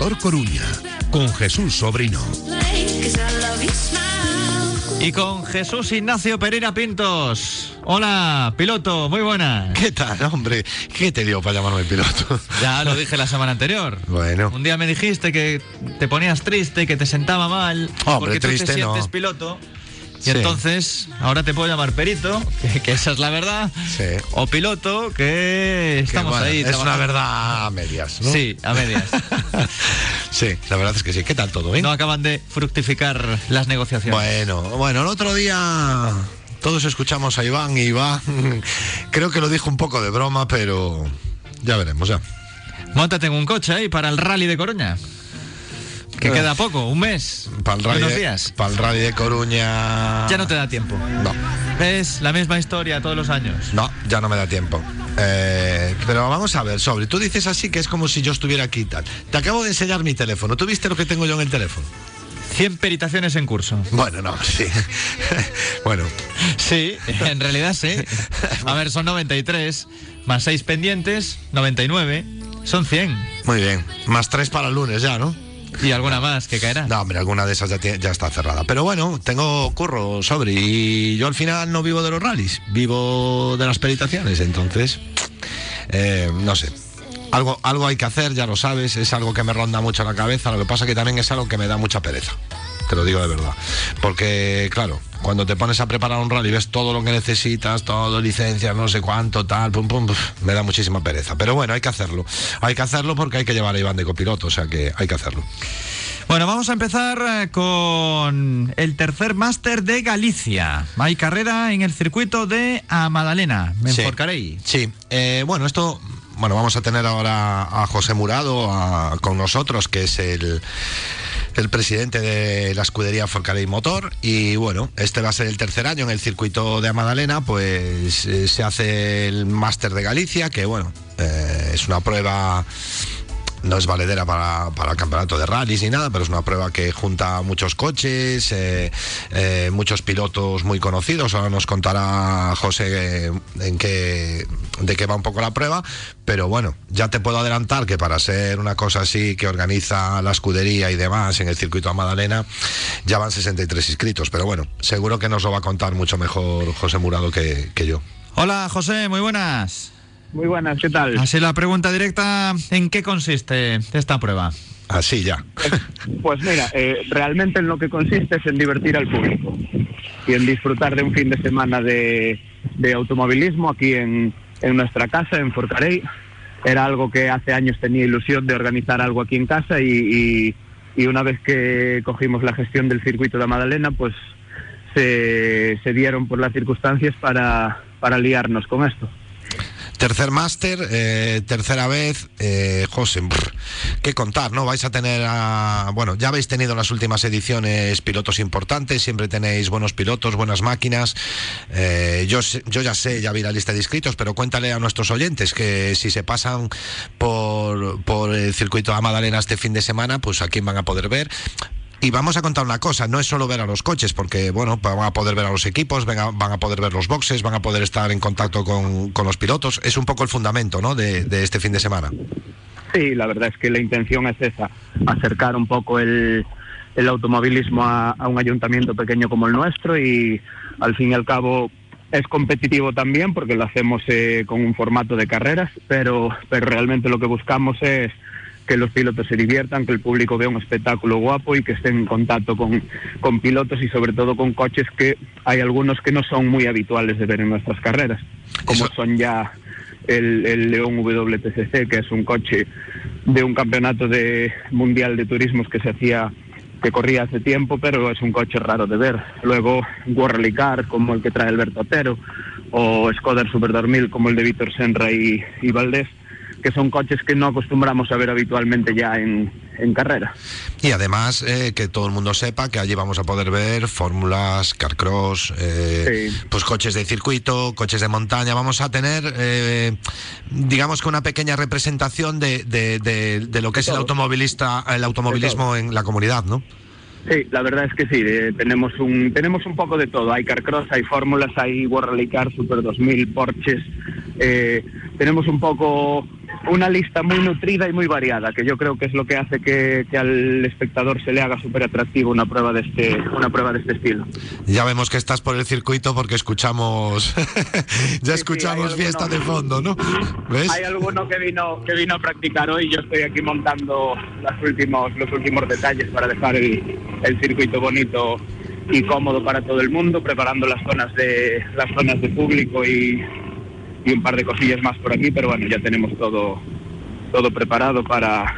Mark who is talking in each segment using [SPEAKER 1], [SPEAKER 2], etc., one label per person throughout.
[SPEAKER 1] Motor Coruña, con Jesús Sobrino.
[SPEAKER 2] Y con Jesús Ignacio Pereira Pintos. Hola, piloto, muy buena.
[SPEAKER 3] ¿Qué tal, hombre? ¿Qué te dio para llamarme piloto?
[SPEAKER 2] Ya lo dije la semana anterior.
[SPEAKER 3] Bueno.
[SPEAKER 2] Un día me dijiste que te ponías triste, que te sentaba mal,
[SPEAKER 3] Hombre,
[SPEAKER 2] porque tú
[SPEAKER 3] triste
[SPEAKER 2] te
[SPEAKER 3] no.
[SPEAKER 2] sientes piloto. Y
[SPEAKER 3] Sí.
[SPEAKER 2] entonces, ahora te puedo llamar perito, que, que esa es la verdad.
[SPEAKER 3] Sí.
[SPEAKER 2] O piloto, que estamos
[SPEAKER 3] bueno,
[SPEAKER 2] ahí.
[SPEAKER 3] Es una verdad a medias, ¿no?
[SPEAKER 2] Sí, a medias.
[SPEAKER 3] sí, la verdad es que sí. ¿Qué tal todo, eh?
[SPEAKER 2] No acaban de fructificar las negociaciones.
[SPEAKER 3] Bueno, bueno, el otro día todos escuchamos a Iván y Iván creo que lo dijo un poco de broma, pero ya veremos, ya.
[SPEAKER 2] Móntate en un coche ahí para el rally de Coruña. Que
[SPEAKER 3] Eh.
[SPEAKER 2] queda poco, un mes.
[SPEAKER 3] Para el, rally de,
[SPEAKER 2] días.
[SPEAKER 3] pa'l rally de Coruña...
[SPEAKER 2] Ya no te da tiempo.
[SPEAKER 3] No,
[SPEAKER 2] Es la misma historia todos los años.
[SPEAKER 3] no, ya no me da tiempo. Eh, pero vamos a ver, sobre, tú dices así que es como si yo estuviera aquí tal. Te acabo de enseñar mi teléfono. ¿Tú viste lo que tengo yo en el teléfono?
[SPEAKER 2] 100 peritaciones en curso.
[SPEAKER 3] Bueno, no, sí. bueno,
[SPEAKER 2] Sí, en realidad sí. A ver, son 93, más 6 pendientes, 99, son 100.
[SPEAKER 3] muy bien. Más tres para el lunes ya, ¿no?
[SPEAKER 2] Y alguna más que caerá.
[SPEAKER 3] No, hombre, alguna de esas ya, ya está cerrada. Pero bueno, tengo curro sobre y yo al final no vivo de los rallies, vivo de las peritaciones. Entonces, eh, no sé. Algo, algo hay que hacer, ya lo sabes, es algo que me ronda mucho la cabeza. Lo que pasa que también es algo que me da mucha pereza. Te lo digo de verdad. Porque, claro, cuando te pones a preparar un rally, ves todo lo que necesitas, todo, licencias, no sé cuánto, tal, pum, pum, me da muchísima pereza. Pero bueno, hay que hacerlo. Hay que hacerlo porque hay que llevar a Iván de copiloto, o sea que hay que hacerlo.
[SPEAKER 2] Bueno, vamos a empezar eh, con el tercer máster de Galicia. Hay carrera en el circuito de Amadalena,
[SPEAKER 3] Sí.
[SPEAKER 2] Menforcarey.
[SPEAKER 3] Sí, eh, bueno, esto, bueno, vamos a tener ahora a José Murado a- con nosotros, que es el, el presidente de la escudería Forcarey Motor. Y bueno, este va a ser el tercer año en el circuito de Amadalena, pues eh, se hace el máster de Galicia, que bueno, eh, es una prueba no es valedera para, para el campeonato de rallies ni nada, pero es una prueba que junta muchos coches, eh, eh, muchos pilotos muy conocidos. Ahora nos contará José eh, en qué, de qué va un poco la prueba. Pero bueno, ya te puedo adelantar que para ser una cosa así que organiza la escudería y demás en el circuito de Madalena, ya van 63 inscritos. Pero bueno, seguro que nos lo va a contar mucho mejor José Murado que yo.
[SPEAKER 2] Hola, José, muy buenas.
[SPEAKER 4] Muy buenas, ¿qué tal?
[SPEAKER 2] Así la pregunta directa, ¿en qué consiste esta prueba?
[SPEAKER 3] Así ya.
[SPEAKER 4] Pues mira, eh, realmente en lo que consiste es en divertir al público y en disfrutar de un fin de semana de, de automovilismo aquí en, en nuestra casa, en Forcarey. Era algo que hace años tenía ilusión de organizar algo aquí en casa y, y- y una vez que cogimos la gestión del circuito de Madalena, pues se, se dieron por las circunstancias para, para liarnos con esto.
[SPEAKER 3] Tercer máster, eh, tercera vez, eh, José, qué contar, ¿no? Vais a tener, a- bueno, ya habéis tenido en las últimas ediciones pilotos importantes, siempre tenéis buenos pilotos, buenas máquinas. Eh, yo, yo ya sé, ya vi la lista de inscritos, pero cuéntale a nuestros oyentes que si se pasan por, por el circuito de Madalena este fin de semana, pues a quién van a poder ver. Y vamos a contar una cosa, no es solo ver a los coches, porque bueno, van a poder ver a los equipos, van a, van a poder ver los boxes, van a poder estar en contacto con, con los pilotos. Es un poco el fundamento ¿no? de, este fin de semana.
[SPEAKER 4] Sí, la verdad es que la intención es esa, acercar un poco el, el automovilismo a, a un ayuntamiento pequeño como el nuestro y al fin y al cabo es competitivo también porque lo hacemos eh, con un formato de carreras, pero, pero realmente lo que buscamos es que los pilotos se diviertan, que el público vea un espectáculo guapo y que estén en contacto con, con pilotos y sobre todo con coches que hay algunos que no son muy habituales de ver en nuestras carreras, como
[SPEAKER 3] Eso-
[SPEAKER 4] son ya el, el León WTCC, que es un coche de un campeonato de mundial de turismos que se hacía que corría hace tiempo, pero es un coche raro de ver. Luego Worley Car, como el que trae Alberto Otero, o Skoda Super 2000, como el de Víctor Senra y, y Valdés, que son coches que no acostumbramos a ver habitualmente ya en, en carrera.
[SPEAKER 3] Y además eh, que todo el mundo sepa que allí vamos a poder ver fórmulas, carcross, eh,
[SPEAKER 4] Sí.
[SPEAKER 3] pues coches de circuito, coches de montaña. Vamos a tener, eh, digamos que una pequeña representación de, de- de- de lo que es el automovilista, el automovilismo en la comunidad, ¿no?
[SPEAKER 4] Sí, la verdad es que sí, eh, tenemos un tenemos un poco de todo. Hay carcross, hay fórmulas, hay World Rally Car, Super 2000, Porsches. eh, tenemos un poco una lista muy nutrida y muy variada, que yo creo que es lo que hace que, que al espectador se le haga súper atractivo una prueba de este una prueba de este estilo.
[SPEAKER 3] Ya vemos que estás por el circuito porque escuchamos ya escuchamos fiesta de fondo, ¿no?
[SPEAKER 4] ¿Ves? Hay alguno que vino que vino a practicar hoy, yo estoy aquí montando los últimos los últimos detalles para dejar el, el circuito bonito y cómodo para todo el mundo, preparando las zonas de las zonas de público y, y un par de cosillas más por aquí, pero bueno, ya tenemos todo todo preparado para,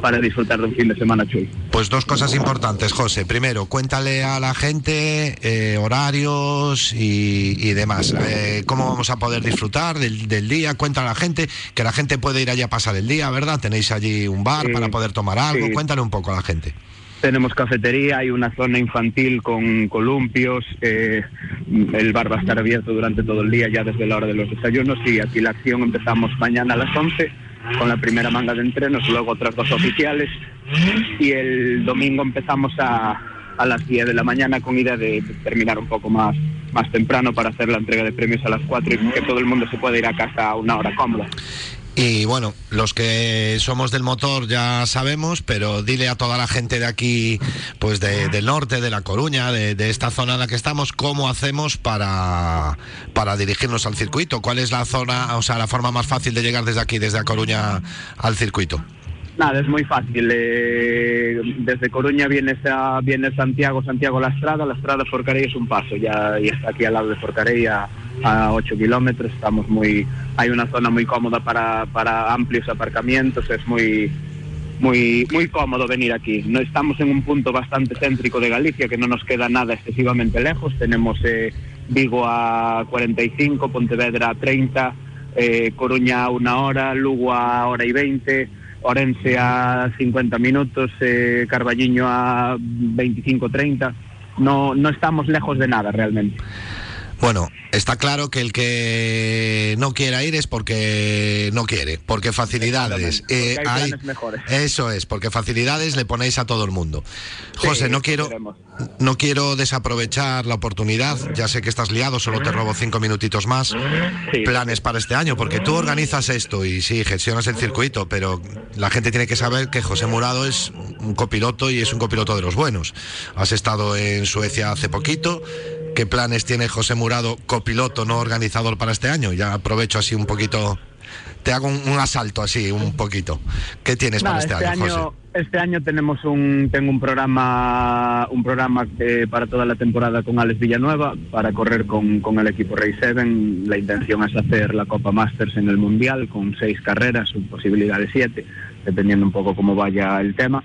[SPEAKER 4] para disfrutar de un fin de semana chulo.
[SPEAKER 3] Pues dos cosas importantes, José. Primero, cuéntale a la gente eh, horarios y, demás. Eh, ¿Cómo vamos a poder disfrutar del, del, día? Cuéntale a la gente que la gente puede ir allá a pasar el día, ¿verdad? Tenéis allí un bar para poder tomar algo. Cuéntale un poco a la gente.
[SPEAKER 4] Tenemos cafetería, hay una zona infantil con columpios, eh, el bar va a estar abierto durante todo el día, ya desde la hora de los desayunos y aquí la acción empezamos mañana a las 11 con la primera manga de entrenos, luego otras dos oficiales y el domingo empezamos a, a las 10 de la mañana con idea de terminar un poco más, más temprano para hacer la entrega de premios a las 4 y que todo el mundo se pueda ir a casa a una hora cómoda.
[SPEAKER 3] Y bueno, los que somos del motor ya sabemos, pero dile a toda la gente de aquí, pues del norte, de La Coruña, de, esta zona en la que estamos, cómo hacemos para, para dirigirnos al circuito. ¿Cuál es la zona, o sea, la forma más fácil de llegar desde aquí, desde La Coruña, al circuito?
[SPEAKER 4] Nada, es muy fácil. Eh, desde Coruña viene, viene Santiago, Santiago La Estrada, La Estrada Forcarey es un paso, ya, ya está aquí al lado de Forcarey a, a 8 kilómetros, estamos muy, hay una zona muy cómoda para, para amplios aparcamientos, es muy, muy, muy cómodo venir aquí. No estamos en un punto bastante céntrico de Galicia, que no nos queda nada excesivamente lejos. Tenemos eh, Vigo a 45, Pontevedra a 30, eh, Coruña a una hora, Lugo a hora y 20, Orense a 50 minutos, eh, Carballiño a 25-30. No, no estamos lejos de nada realmente.
[SPEAKER 3] Bueno, está claro que el que no quiera ir es porque no quiere, porque facilidades.
[SPEAKER 4] Eh, hay,
[SPEAKER 3] eso es, porque facilidades le ponéis a todo el mundo. José, no quiero, no quiero desaprovechar la oportunidad. Ya sé que estás liado, solo te robo cinco minutitos más. Planes para este año, porque tú organizas esto y sí, gestionas el circuito, pero la gente tiene que saber que José Murado es un copiloto y es un copiloto de los buenos. Has estado en Suecia hace poquito ¿Qué planes tiene José Murado, copiloto, no organizador para este año? Ya aprovecho así un poquito, te hago un, asalto así un poquito. ¿Qué tienes para este,
[SPEAKER 4] este
[SPEAKER 3] año,
[SPEAKER 4] José? Este año tenemos un, tengo un programa, un programa para toda la temporada con Alex Villanueva para correr con, con el equipo Rey Seven. La intención es hacer la Copa Masters en el Mundial con seis carreras, su posibilidad de siete, dependiendo un poco cómo vaya el tema.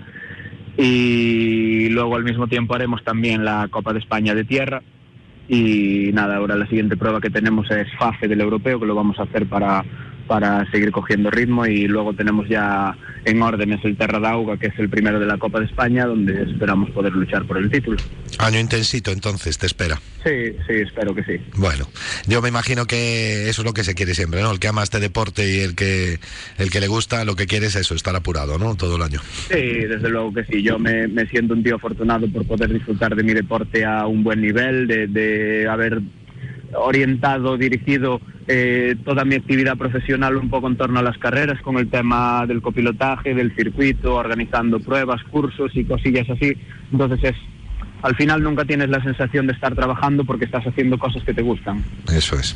[SPEAKER 4] Y luego al mismo tiempo haremos también la Copa de España de Tierra, y nada, ahora la siguiente prueba que tenemos es FAFE del europeo, que lo vamos a hacer para, para seguir cogiendo ritmo y luego tenemos ya en órdenes el Terra d'Auga, que es el primero de la Copa de España, donde esperamos poder luchar por el título.
[SPEAKER 3] Año intensito entonces, te espera.
[SPEAKER 4] Sí, sí, espero que sí.
[SPEAKER 3] Bueno, yo me imagino que eso es lo que se quiere siempre, ¿no? El que ama este deporte y el que el que le gusta, lo que quiere es eso, estar apurado, ¿no? Todo el año.
[SPEAKER 4] Sí, desde luego que sí. Yo me, me siento un tío afortunado por poder disfrutar de mi deporte a un buen nivel, de, de haber orientado, dirigido eh, toda mi actividad profesional un poco en torno a las carreras, con el tema del copilotaje, del circuito, organizando pruebas, cursos y cosillas así. Entonces es, al final nunca tienes la sensación de estar trabajando porque estás haciendo cosas que te gustan.
[SPEAKER 3] Eso es.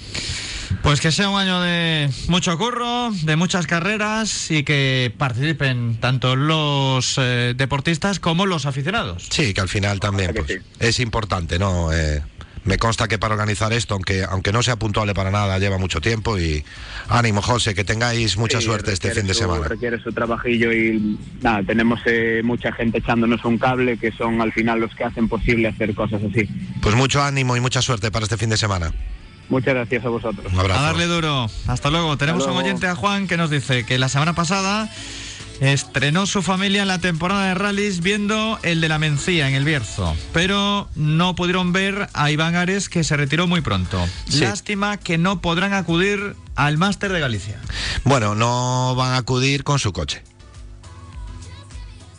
[SPEAKER 2] Pues que sea un año de mucho curro, de muchas carreras y que participen tanto los eh, deportistas como los aficionados.
[SPEAKER 3] Sí, que al final también pues, es importante, ¿no? Eh, me consta que para organizar esto, aunque, aunque no sea puntual para nada, lleva mucho tiempo y ánimo, José, que tengáis mucha suerte este fin de semana.
[SPEAKER 4] Requiere su trabajillo y nada, tenemos eh, mucha gente echándonos un cable que son al final los que hacen posible hacer cosas así.
[SPEAKER 3] Pues mucho ánimo y mucha suerte para este fin de semana.
[SPEAKER 4] Muchas gracias a vosotros.
[SPEAKER 3] Un abrazo.
[SPEAKER 2] A darle duro. Hasta luego. Tenemos un oyente a Juan que nos dice que la semana pasada Estrenó su familia en la temporada de rallies viendo el de la Mencía en el Bierzo, pero no pudieron ver a Iván Ares que se retiró muy pronto. Lástima que no podrán acudir al Máster de Galicia.
[SPEAKER 3] Bueno, no van a acudir con su coche.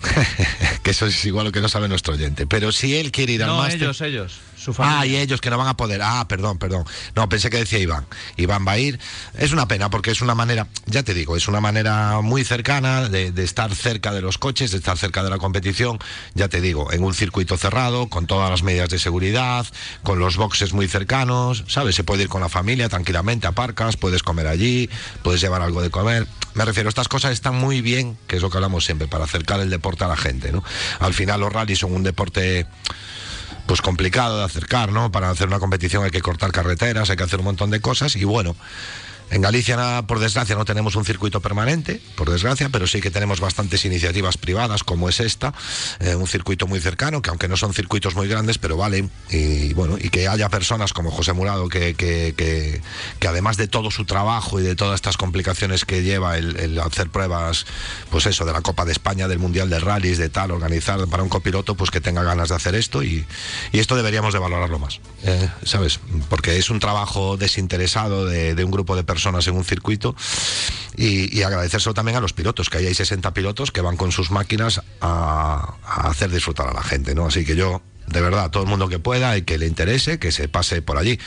[SPEAKER 3] que eso es igual lo que no sabe nuestro oyente. Pero si él quiere ir al
[SPEAKER 2] no,
[SPEAKER 3] máster.
[SPEAKER 2] ellos, ellos.
[SPEAKER 3] Ah, y ellos que no van a poder. Ah, perdón, perdón. No, pensé que decía Iván. Iván va a ir. Es una pena porque es una manera, ya te digo, es una manera muy cercana de, de estar cerca de los coches, de estar cerca de la competición. Ya te digo, en un circuito cerrado, con todas las medidas de seguridad, con los boxes muy cercanos, ¿sabes? Se puede ir con la familia tranquilamente, aparcas, puedes comer allí, puedes llevar algo de comer. Me refiero, estas cosas están muy bien, que es lo que hablamos siempre, para acercar el deporte a la gente, ¿no? Al final los rallies son un deporte pues complicado de acercar, ¿no? Para hacer una competición hay que cortar carreteras, hay que hacer un montón de cosas y bueno, en Galicia, por desgracia, no tenemos un circuito permanente, por desgracia, pero sí que tenemos bastantes iniciativas privadas, como es esta, eh, un circuito muy cercano, que aunque no son circuitos muy grandes, pero valen. Y bueno, y que haya personas como José Murado, que, que, que, que además de todo su trabajo y de todas estas complicaciones que lleva el, el hacer pruebas, pues eso, de la Copa de España, del Mundial de Rallys, de tal, organizar para un copiloto, pues que tenga ganas de hacer esto y, y esto deberíamos de valorarlo más, eh, ¿sabes? Porque es un trabajo desinteresado de, de un grupo de personas personas en un circuito y, y, agradecérselo también a los pilotos, que hay 60 pilotos que van con sus máquinas a, hacer disfrutar a la gente, ¿no? Así que yo, de verdad, todo el mundo que pueda y que le interese, que se pase por allí.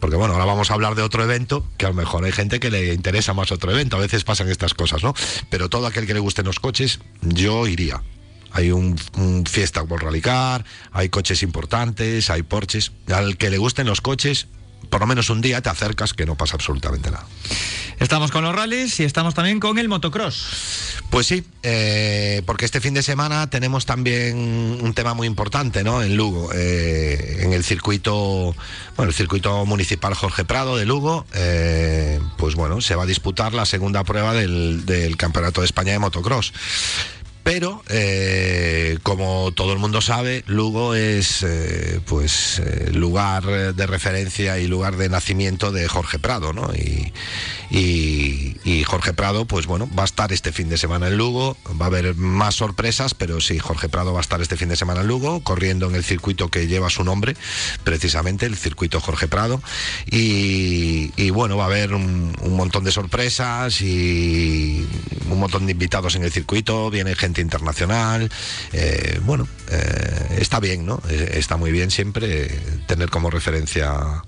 [SPEAKER 3] Porque bueno, ahora vamos a hablar de otro evento, que a lo mejor hay gente que le interesa más otro evento, a veces pasan estas cosas, ¿no? Pero todo aquel que le gusten los coches, yo iría. Hay un, Fiesta World Rally Car, hay coches importantes, hay Porsches. Al que le gusten los coches, por lo menos un día te acercas que no pasa absolutamente nada.
[SPEAKER 2] Estamos con los rallies y estamos también con el motocross.
[SPEAKER 3] Pues sí, eh, porque este fin de semana tenemos también un tema muy importante, ¿no? En Lugo, eh, en el circuito, bueno, el circuito municipal Jorge Prado de Lugo, eh, pues bueno, se va a disputar la segunda prueba del, del Campeonato de España de Motocross. Pero, eh, como todo el mundo sabe, Lugo es eh, pues eh, lugar de referencia y lugar de nacimiento de Jorge Prado, ¿no? Y, Jorge Prado, pues bueno, va a estar este fin de semana en Lugo, va a haber más sorpresas, pero sí, Jorge Prado va a estar este fin de semana en Lugo, corriendo en el circuito que lleva su nombre, precisamente, el circuito Jorge Prado. Y, y bueno, va a haber un, un montón de sorpresas y un montón de invitados en el circuito, viene gente internacional. Eh, bueno, eh, está bien, ¿no? Eh, está muy bien siempre tener como referencia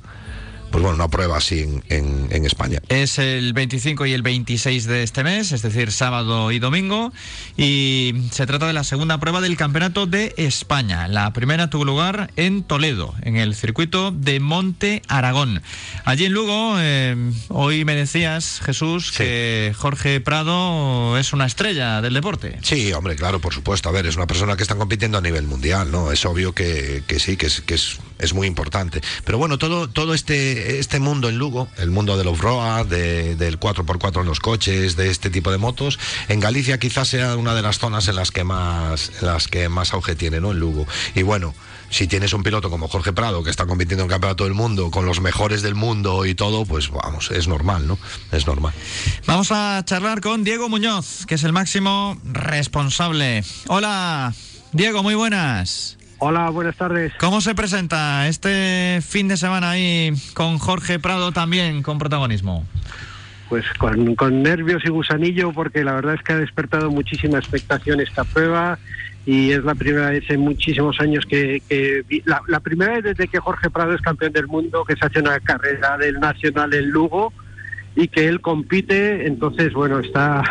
[SPEAKER 3] pues bueno, una prueba así en, en, en, España.
[SPEAKER 2] Es el 25 y el 26 de este mes, es decir, sábado y domingo, y se trata de la segunda prueba del Campeonato de España. La primera tuvo lugar en Toledo, en el circuito de Monte Aragón. Allí en Lugo, eh, hoy me decías, Jesús, sí. que Jorge Prado es una estrella del deporte.
[SPEAKER 3] Sí, hombre, claro, por supuesto. A ver, es una persona que está compitiendo a nivel mundial, ¿no? Es obvio que, que sí, que es, que es, es muy importante. Pero bueno, todo, todo este este mundo en Lugo, el mundo del off-road, de, del 4x4 en los coches, de este tipo de motos, en Galicia quizás sea una de las zonas en las que más, las que más auge tiene, ¿no? En Lugo. Y bueno, si tienes un piloto como Jorge Prado que está compitiendo en el campeonato del mundo con los mejores del mundo y todo, pues vamos, es normal, ¿no? Es normal.
[SPEAKER 2] Vamos a charlar con Diego Muñoz, que es el máximo responsable. Hola, Diego, muy buenas.
[SPEAKER 5] Hola, buenas tardes.
[SPEAKER 2] ¿Cómo se presenta este fin de semana ahí con Jorge Prado también con protagonismo?
[SPEAKER 5] Pues con, con, nervios y gusanillo porque la verdad es que ha despertado muchísima expectación esta prueba y es la primera vez en muchísimos años que, que la, la, primera vez desde que Jorge Prado es campeón del mundo que se hace una carrera del Nacional en Lugo y que él compite, entonces bueno, está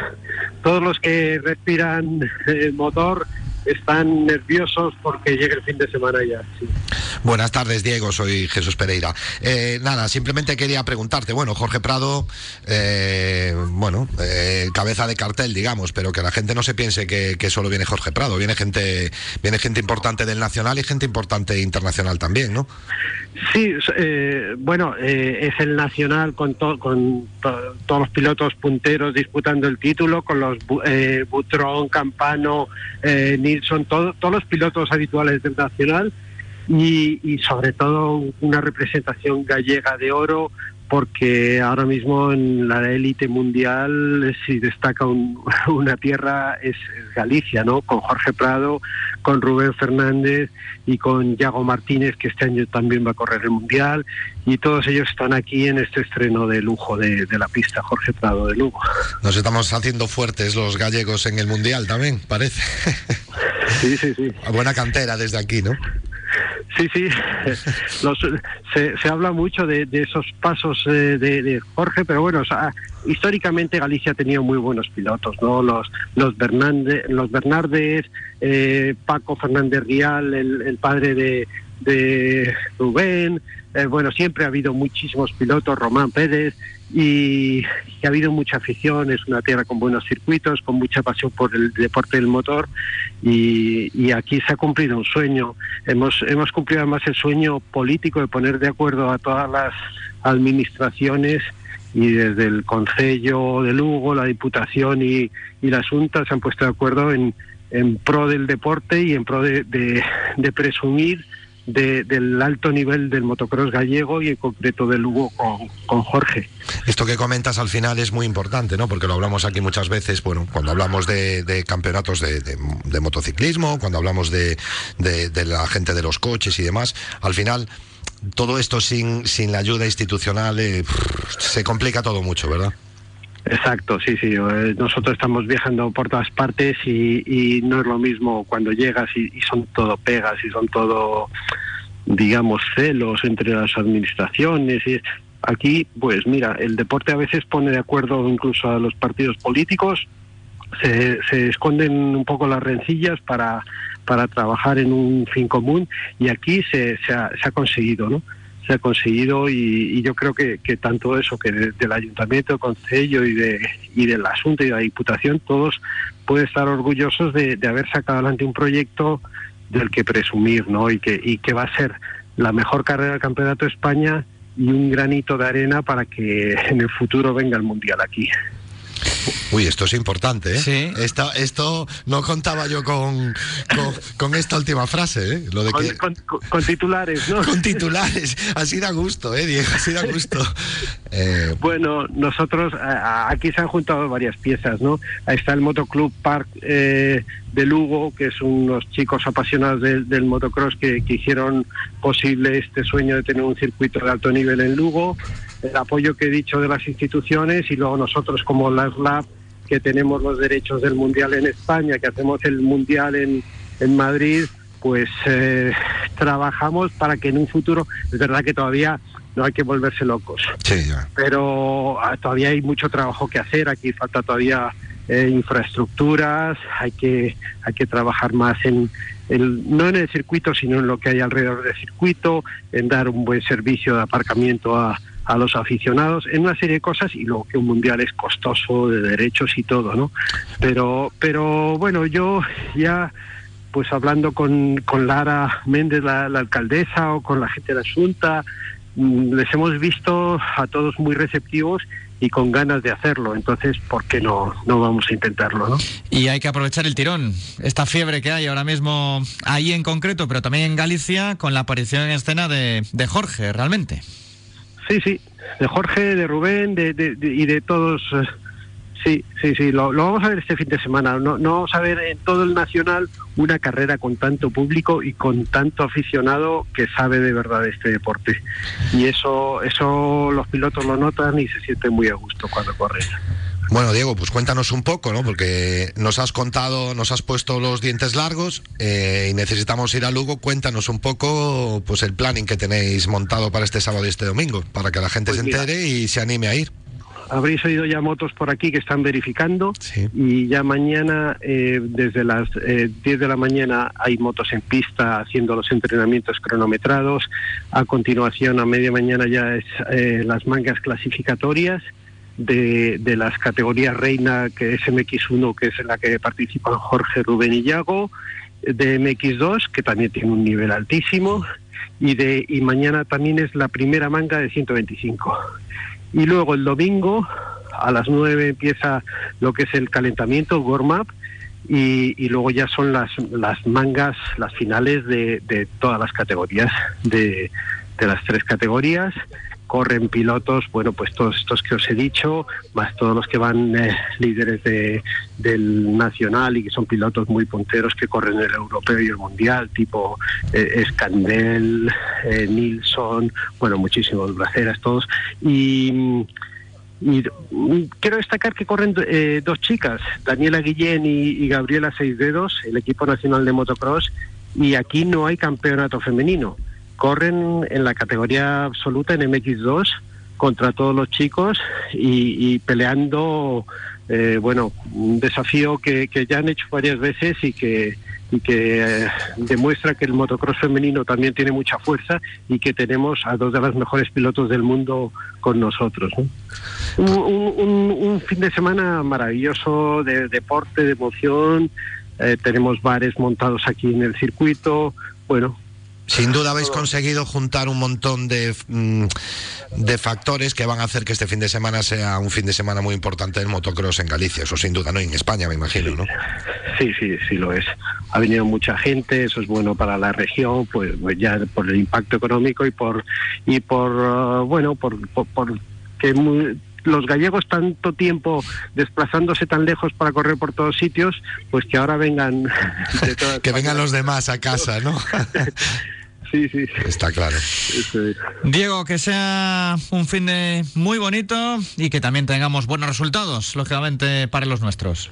[SPEAKER 5] todos los que respiran el motor están nerviosos porque llega el fin de semana ya. Sí.
[SPEAKER 3] Buenas tardes, Diego. Soy Jesús Pereira. Eh, nada, simplemente quería preguntarte. Bueno, Jorge Prado, eh, bueno, eh, cabeza de cartel, digamos, pero que la gente no se piense que, solo viene Jorge Prado. Viene gente, viene gente importante del nacional y gente importante internacional también, ¿no?
[SPEAKER 5] Sí, eh, bueno, es el nacional con, to con to todos los pilotos punteros disputando el título, con los Butrón, Campano, Nilsson, todo, todos los pilotos habituales del nacional y, y, sobre todo una representación gallega de oro porque ahora mismo en la élite mundial si destaca un, una tierra es, es, Galicia, ¿no? Con Jorge Prado, con Rubén Fernández y con Yago Martínez que este año también va a correr el mundial y todos ellos están aquí en este estreno de lujo de, de la pista Jorge Prado de Lugo.
[SPEAKER 3] Nos estamos haciendo fuertes los gallegos en el mundial también, parece.
[SPEAKER 5] Sí, sí, sí.
[SPEAKER 3] Buena cantera desde aquí, ¿no?
[SPEAKER 5] Sí, sí, se, habla mucho de, esos pasos eh, de, Jorge, pero bueno, históricamente Galicia ha tenido muy buenos pilotos, ¿no? Los los, Bernández, los Bernardes, eh, Paco Fernández Rial, el, padre de, de Rubén, eh, bueno, siempre ha habido muchísimos pilotos, Román Pérez, y, ha habido mucha afición, es una tierra con buenos circuitos, con mucha pasión por el deporte del motor y, aquí se ha cumplido un sueño. Hemos, hemos cumplido además el sueño político de poner de acuerdo a todas las administraciones y desde el Consejo de Lugo, la Diputación y, y la Junta se han puesto de acuerdo en, en pro del deporte y en pro de, de presumir del alto nivel del motocross gallego y en concreto del Lugo con, con, Jorge.
[SPEAKER 3] Esto que comentas al final es muy importante, ¿no? Porque lo hablamos aquí muchas veces, bueno, cuando hablamos de, campeonatos de, motociclismo, cuando hablamos de, la gente de los coches y demás, al final todo esto sin, sin la ayuda institucional eh, se complica todo mucho, ¿verdad?
[SPEAKER 5] Exacto, sí, sí. Eh, nosotros estamos viajando por todas partes y, no es lo mismo cuando llegas y, son todo pegas y son todo, digamos, celos entre las administraciones. Y aquí, pues mira, el deporte a veces pone de acuerdo incluso a los partidos políticos. Se, se esconden un poco las rencillas para, para trabajar en un fin común y aquí se, se, ha, se ha conseguido, ¿no? Se ha conseguido y, yo creo que, tanto eso, que del Ayuntamiento, del Consejo y, de, y del asunto y de la Diputación, todos pueden estar orgullosos de, haber sacado adelante un proyecto del que presumir, ¿no? Y que, y que va a ser la mejor carrera del Campeonato de España y un granito de arena para que en el futuro venga el Mundial aquí.
[SPEAKER 3] Uy, esto es importante, ¿eh? Esto, esto no contaba yo con, con, esta última frase, ¿eh?
[SPEAKER 5] Lo de con, que... con, titulares, ¿no?
[SPEAKER 3] Con titulares. Así da gusto, ¿eh, Diego? Así da gusto.
[SPEAKER 5] Eh, bueno, nosotros, aquí se han juntado varias piezas, ¿no? Ahí está el Motoclub Park eh, de Lugo, que son unos chicos apasionados del motocross que, que hicieron posible este sueño de tener un circuito de alto nivel en Lugo. El apoyo que he dicho de las instituciones y luego nosotros como la SLAB que tenemos los derechos del Mundial en España, que hacemos el Mundial en, en Madrid, pues eh, trabajamos para que en un futuro, es verdad que todavía no hay que volverse locos, pero ah, todavía hay mucho trabajo que hacer, aquí falta todavía eh, infraestructuras, hay que, hay que trabajar más en, el, no en el circuito, sino en lo que hay alrededor del circuito, en dar un buen servicio de aparcamiento a, a los aficionados en una serie de cosas y luego que un mundial es costoso de derechos y todo, ¿no? Pero, pero bueno, yo ya pues hablando con, con Lara Méndez, la, alcaldesa, o con la gente de la Junta, mm, les hemos visto a todos muy receptivos y con ganas de hacerlo. Entonces, ¿por qué no, no vamos a intentarlo? ¿no?
[SPEAKER 2] Y hay que aprovechar el tirón, esta fiebre que hay ahora mismo ahí en concreto, pero también en Galicia, con la aparición en escena de, de Jorge, realmente.
[SPEAKER 5] Sí, sí, de Jorge, de Rubén de, y de todos. Sí, sí, sí, lo, vamos a ver este fin de semana. No, no vamos a ver en todo el Nacional una carrera con tanto público y con tanto aficionado que sabe de verdad este deporte. Y eso, eso los pilotos lo notan y se sienten muy a gusto cuando corren.
[SPEAKER 3] Bueno, Diego, pues cuéntanos un poco, ¿no? Porque nos has contado, nos has puesto los dientes largos eh, y necesitamos ir a Lugo. Cuéntanos un poco, pues el planning que tenéis montado para este sábado y este domingo, para que la gente pues se entere y se anime a ir.
[SPEAKER 5] Habréis oído ya motos por aquí que están verificando y ya mañana, eh, desde las eh, 10 de la mañana, hay motos en pista haciendo los entrenamientos cronometrados. A continuación, a media mañana ya es eh, las mangas clasificatorias de, de, las categorías reina, que es MX1, que es en la que participan Jorge, Rubén y Yago, de MX2, que también tiene un nivel altísimo, y, de, y mañana también es la primera manga de 125. Y luego el domingo, a las 9 empieza lo que es el calentamiento, warm-up, y, y, luego ya son las, las mangas, las finales de, de todas las categorías, de, de las tres categorías corren pilotos, bueno, pues todos estos que os he dicho, más todos los que van eh, líderes de, del nacional y que son pilotos muy punteros que corren el europeo y el mundial, tipo eh, Escandel, eh, Nilsson, bueno, muchísimos braceras todos. Y, quiero destacar que corren dos chicas, Daniela Guillén y, y Gabriela Seis Dedos, el equipo nacional de motocross, y aquí no hay campeonato femenino. Corren en la categoría absoluta en MX2 contra todos los chicos y, peleando, eh, bueno, un desafío que, ya han hecho varias veces y que, y que eh, demuestra que el motocross femenino también tiene mucha fuerza y que tenemos a dos de las mejores pilotos del mundo con nosotros. Un, fin de semana maravilloso de deporte, de emoción. Eh, tenemos bares montados aquí en el circuito. Bueno,
[SPEAKER 3] sin duda habéis conseguido juntar un montón de, mm, de factores que van a hacer que este fin de semana sea un fin de semana muy importante del motocross en Galicia. Eso sin duda, ¿no? En España, me imagino, ¿no?
[SPEAKER 5] Sí, sí, sí lo es. Ha venido mucha gente, eso es bueno para la región, pues, pues ya por el impacto económico y por, y por uh, bueno, por, por, que los gallegos tanto tiempo desplazándose tan lejos para correr por todos sitios, pues que ahora vengan.
[SPEAKER 3] que vengan los demás a casa, ¿no?
[SPEAKER 5] Sí, sí.
[SPEAKER 3] Está claro.
[SPEAKER 2] Diego, que sea un fin de muy bonito y que también tengamos buenos resultados, lógicamente, para los nuestros.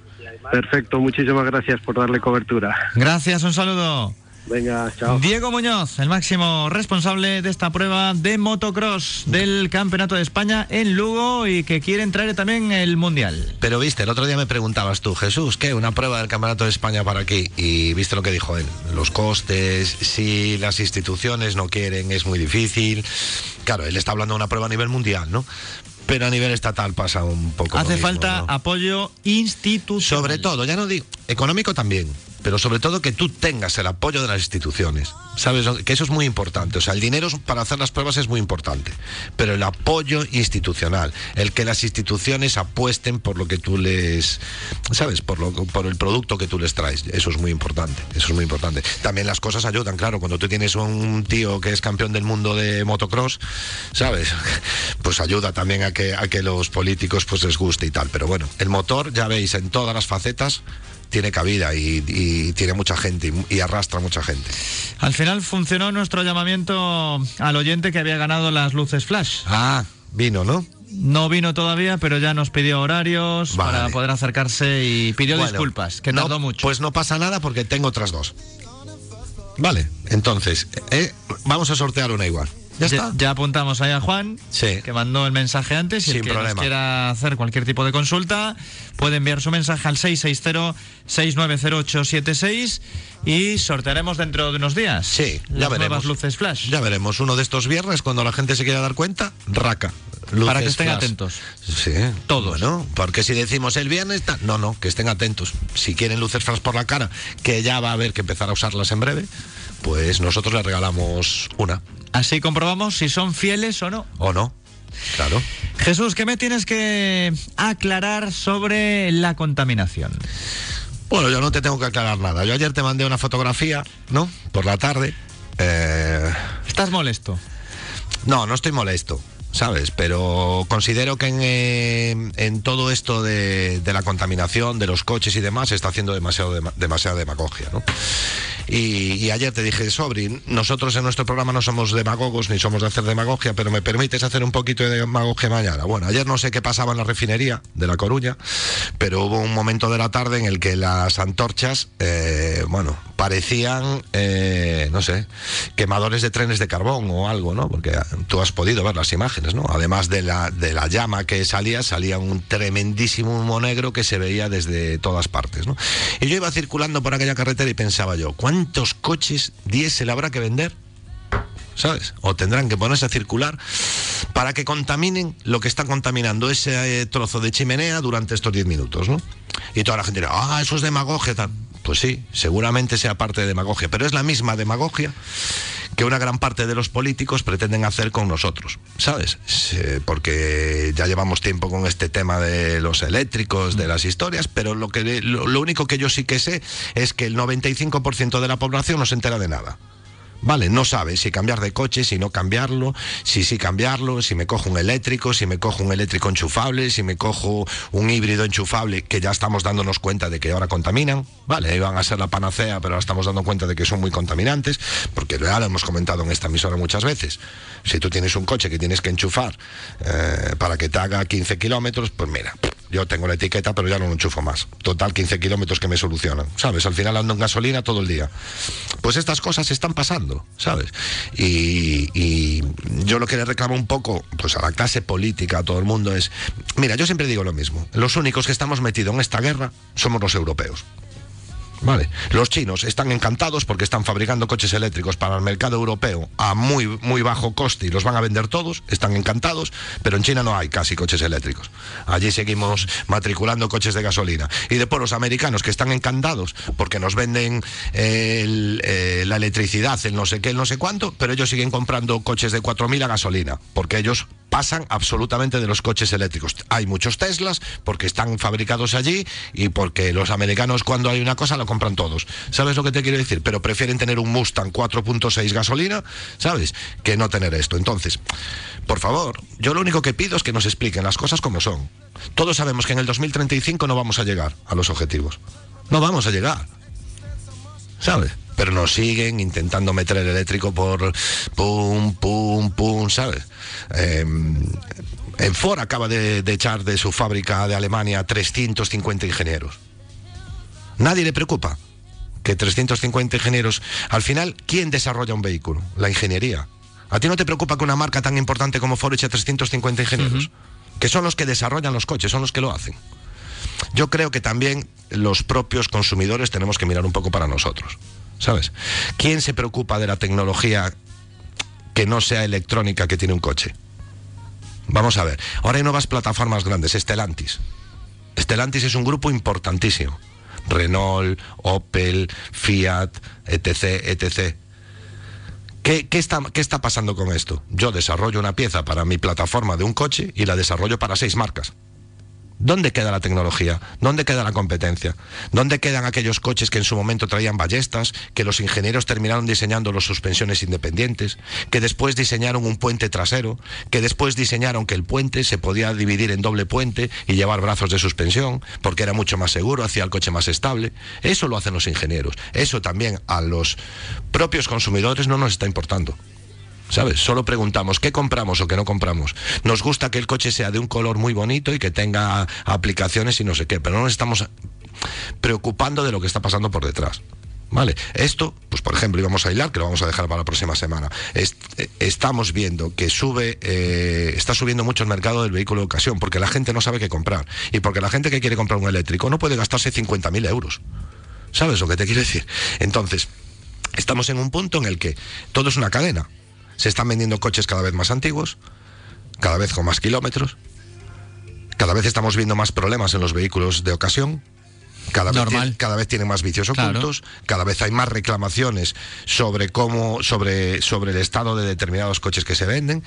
[SPEAKER 5] Perfecto, muchísimas gracias por darle cobertura.
[SPEAKER 2] Gracias, un saludo.
[SPEAKER 5] Venga, chao.
[SPEAKER 2] Diego Muñoz, el máximo responsable de esta prueba de motocross del Campeonato de España en Lugo y que quiere entrar también el Mundial.
[SPEAKER 3] Pero viste, el otro día me preguntabas tú, Jesús, ¿qué? Una prueba del Campeonato de España para aquí. Y viste lo que dijo él. Los costes, si las instituciones no quieren, es muy difícil. Claro, él está hablando de una prueba a nivel mundial, ¿no? pero a nivel estatal pasa un poco.
[SPEAKER 2] Hace falta apoyo institucional.
[SPEAKER 3] Sobre todo, ya no digo, económico también, pero sobre todo que tú tengas el apoyo de las instituciones. ¿Sabes? Que eso es muy importante. O sea, el dinero para hacer las pruebas es muy importante, pero el apoyo institucional, el que las instituciones apuesten por lo que tú les, ¿sabes? Por, lo, por el producto que tú les traes. Eso es muy importante. Eso es muy importante. También las cosas ayudan, claro. Cuando tú tienes un tío que es campeón del mundo de motocross, ¿sabes? Pues ayuda también a que, a que los políticos pues les guste y tal. Pero bueno, el motor, ya veis, en todas las facetas tiene cabida y, tiene mucha gente y, arrastra mucha gente.
[SPEAKER 2] Al final funcionó nuestro llamamiento al oyente que había ganado las luces flash.
[SPEAKER 3] Ah, vino, ¿no?
[SPEAKER 2] No vino todavía, pero ya nos pidió horarios para poder acercarse y pidió disculpas, que no, tardó mucho.
[SPEAKER 3] Pues no pasa nada porque tengo otras dos. Vale, entonces, eh, vamos a sortear una igual.
[SPEAKER 2] Ya, apuntamos ahí a Juan, que mandó el mensaje antes. Y el que quiera hacer cualquier tipo de consulta, puede enviar su mensaje al 660-690876 y sortearemos dentro de unos días.
[SPEAKER 3] Sí,
[SPEAKER 2] ya las veremos. Nuevas luces flash.
[SPEAKER 3] Ya veremos. Uno de estos viernes, cuando la gente se quiera dar cuenta, raca.
[SPEAKER 2] Para que estén atentos.
[SPEAKER 3] Sí. Todos. ¿no? porque si decimos el viernes, no, no, que estén atentos. Si quieren luces flash por la cara, que ya va a haber que empezar a usarlas en breve, pues nosotros les regalamos una.
[SPEAKER 2] Así comprobamos si son fieles o no.
[SPEAKER 3] O no. Claro.
[SPEAKER 2] Jesús, ¿qué me tienes que aclarar sobre la contaminación?
[SPEAKER 3] Bueno, yo no te tengo que aclarar nada. Yo ayer te mandé una fotografía, ¿no? Por la tarde. Eh,
[SPEAKER 2] ¿Estás molesto?
[SPEAKER 3] No, no estoy molesto. ¿sabes? Pero considero que en, eh, en todo esto de, de, la contaminación, de los coches y demás, se está haciendo demasiado, demasiada demagogia, ¿no? Y, ayer te dije, Sobri, nosotros en nuestro programa no somos demagogos ni somos de hacer demagogia, pero me permites hacer un poquito de demagogia mañana. Bueno, ayer no sé qué pasaba en la refinería de La Coruña, pero hubo un momento de la tarde en el que las antorchas, eh, bueno, parecían, eh, no sé, quemadores de trenes de carbón o algo, ¿no? Porque tú has podido ver las imágenes, ¿no? Además de la, de la llama que salía, salía un tremendísimo humo negro que se veía desde todas partes, ¿no? Y yo iba circulando por aquella carretera y pensaba yo, ¿cuánto ¿cuántos coches diésel habrá que vender? ¿Sabes? O tendrán que ponerse a circular para que contaminen lo que está contaminando ese eh, trozo de chimenea durante estos 10 minutos, ¿no? Y toda la gente dirá, ah, eso es demagogia. Pues sí, seguramente sea parte de demagogia, pero es la misma demagogia que una gran parte de los políticos pretenden hacer con nosotros, ¿sabes? Porque ya llevamos tiempo con este tema de los eléctricos, de las historias, pero lo, que, lo, único que yo sí que sé es que el 95% de la población no se entera de nada. Vale, no sabe si cambiar de coche, si no cambiarlo, si sí cambiarlo, si me cojo un eléctrico, si me cojo un eléctrico enchufable, si me cojo un híbrido enchufable, que ya estamos dándonos cuenta de que ahora contaminan. Vale, iban a ser la panacea, pero ahora estamos dando cuenta de que son muy contaminantes, porque ya lo hemos comentado en esta emisora muchas veces. Si tú tienes un coche que tienes que enchufar eh, para que te haga 15 kilómetros, pues mira, Yo tengo la etiqueta, pero ya no lo enchufo más. Total, 15 kilómetros que me solucionan, ¿sabes? Al final ando en gasolina todo el día. Pues estas cosas están pasando, ¿sabes? Y, y yo lo que le reclamo un poco, pues a la clase política, a todo el mundo, es, mira, yo siempre digo lo mismo. Los únicos que estamos metidos en esta guerra somos los europeos. Vale. Los chinos están encantados porque están fabricando coches eléctricos para el mercado europeo a muy, muy bajo coste y los van a vender todos, están encantados, pero en China no hay casi coches eléctricos. Allí seguimos matriculando coches de gasolina. Y después los americanos que están encantados porque nos venden eh, la electricidad, el no sé qué, el no sé cuánto, pero ellos siguen comprando coches de 4.000 a gasolina, porque ellos pasan absolutamente de los coches eléctricos. Hay muchos Teslas porque están fabricados allí y porque los americanos cuando hay una cosa la compran todos. ¿Sabes lo que te quiero decir? Pero prefieren tener un Mustang 4.6 gasolina, ¿sabes? Que no tener esto. Entonces, por favor, yo lo único que pido es que nos expliquen las cosas como son. Todos sabemos que en el 2035 no vamos a llegar a los objetivos. No vamos a llegar. ¿Sabes? Pero nos siguen intentando meter el eléctrico por pum, pum, pum, ¿sabes? Em, en Ford acaba de, echar de su fábrica de Alemania 350 ingenieros. Nadie le preocupa que 350 ingenieros, al final, ¿quién desarrolla un vehículo? La ingeniería. ¿A ti no te preocupa que una marca tan importante como Ford eche 350 ingenieros? Que son los que desarrollan los coches, son los que lo hacen. Yo creo que también los propios consumidores tenemos que mirar un poco para nosotros. ¿Sabes? ¿Quién se preocupa de la tecnología que no sea electrónica que tiene un coche? Vamos a ver, ahora hay nuevas plataformas grandes, Estelantis. Estelantis es un grupo importantísimo. Renault, Opel, Fiat, etc., etc. ¿Qué, está, ¿Qué, está, pasando con esto? Yo desarrollo una pieza para mi plataforma de un coche y la desarrollo para seis marcas. ¿Dónde queda la tecnología? ¿Dónde queda la competencia? ¿Dónde quedan aquellos coches que en su momento traían ballestas, que los ingenieros terminaron diseñando las suspensiones independientes, que después diseñaron un puente trasero, que después diseñaron que el puente se podía dividir en doble puente y llevar brazos de suspensión, porque era mucho más seguro, hacía el coche más estable? Eso lo hacen los ingenieros. Eso también a los propios consumidores no nos está importando. ¿Sabes? Solo preguntamos qué compramos o qué no compramos. Nos gusta que el coche sea de un color muy bonito y que tenga aplicaciones y no sé qué, pero no nos estamos preocupando de lo que está pasando por detrás. ¿Vale? Esto, pues por ejemplo, íbamos a hilar, que lo vamos a dejar para la próxima semana. Eh, estamos viendo que sube, eh, está subiendo mucho el mercado del vehículo de ocasión, porque la gente no sabe qué comprar. Y porque la gente que quiere comprar un eléctrico no puede gastarse 50.000 euros. ¿Sabes lo que te quiero decir? Entonces, estamos en un punto en el que todo es una cadena se están vendiendo coches cada vez más antiguos, cada vez con más kilómetros, cada vez estamos viendo más problemas en los vehículos de ocasión. Cada vez, cada vez tienen más vicios ocultos, cada vez hay más reclamaciones sobre cómo, sobre, sobre el estado de determinados coches que se venden,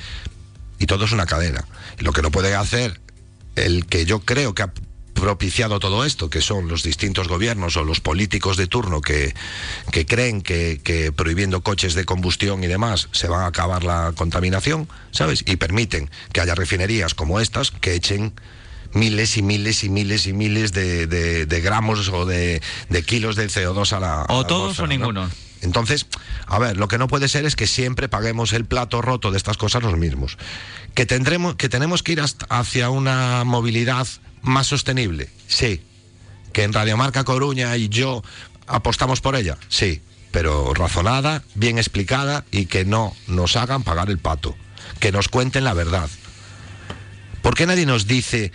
[SPEAKER 3] y todo es una cadena. Lo que no puede hacer el que yo creo que ha propiciado todo esto, que son los distintos gobiernos o los políticos de turno que, que creen que, que, prohibiendo coches de combustión y demás se va a acabar la contaminación, ¿sabes? Y permiten que haya refinerías como estas que echen miles y miles y miles y miles de, de, gramos o de, de, kilos de CO2 a la...
[SPEAKER 2] O todos o ninguno.
[SPEAKER 3] Entonces, a ver, lo que no puede ser es que siempre paguemos el plato roto de estas cosas los mismos. Que, tendremos, que tenemos que ir hacia una movilidad más sostenible? Sí. ¿Que en Radiomarca Coruña y yo apostamos por ella? Sí. Pero razonada, bien explicada y que no nos hagan pagar el pato. Que nos cuenten la verdad. ¿Por qué nadie nos dice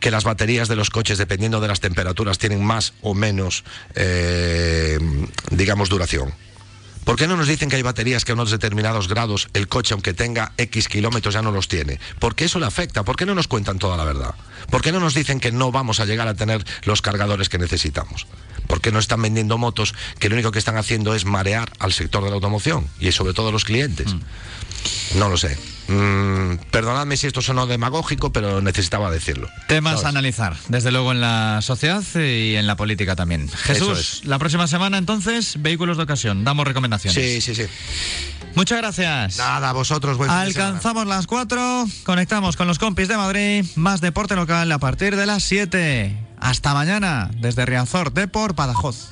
[SPEAKER 3] que las baterías de los coches, dependiendo de las temperaturas, tienen más o menos, eh, digamos, duración? ¿Por qué no nos dicen que hay baterías que a unos determinados grados el coche, aunque tenga X kilómetros, ya no los tiene? ¿Por qué eso le afecta? ¿Por qué no nos cuentan toda la verdad? ¿Por qué no nos dicen que no vamos a llegar a tener los cargadores que necesitamos? ¿Por qué no están vendiendo motos que lo único que están haciendo es marear al sector de la automoción y sobre todo a los clientes? Mm. No lo sé. Mm, perdonadme si esto sonó demagógico, pero necesitaba decirlo.
[SPEAKER 2] Temas a analizar, desde luego en la sociedad y en la política también. Jesús, la próxima semana entonces, vehículos de ocasión, damos recomendaciones.
[SPEAKER 3] Sí, sí, sí.
[SPEAKER 2] Muchas gracias.
[SPEAKER 3] Nada, vosotros. Buen
[SPEAKER 2] Alcanzamos las 4, conectamos con los compis de Madrid, más deporte local a partir de las 7. Hasta mañana, desde Riazor, Depor, Badajoz.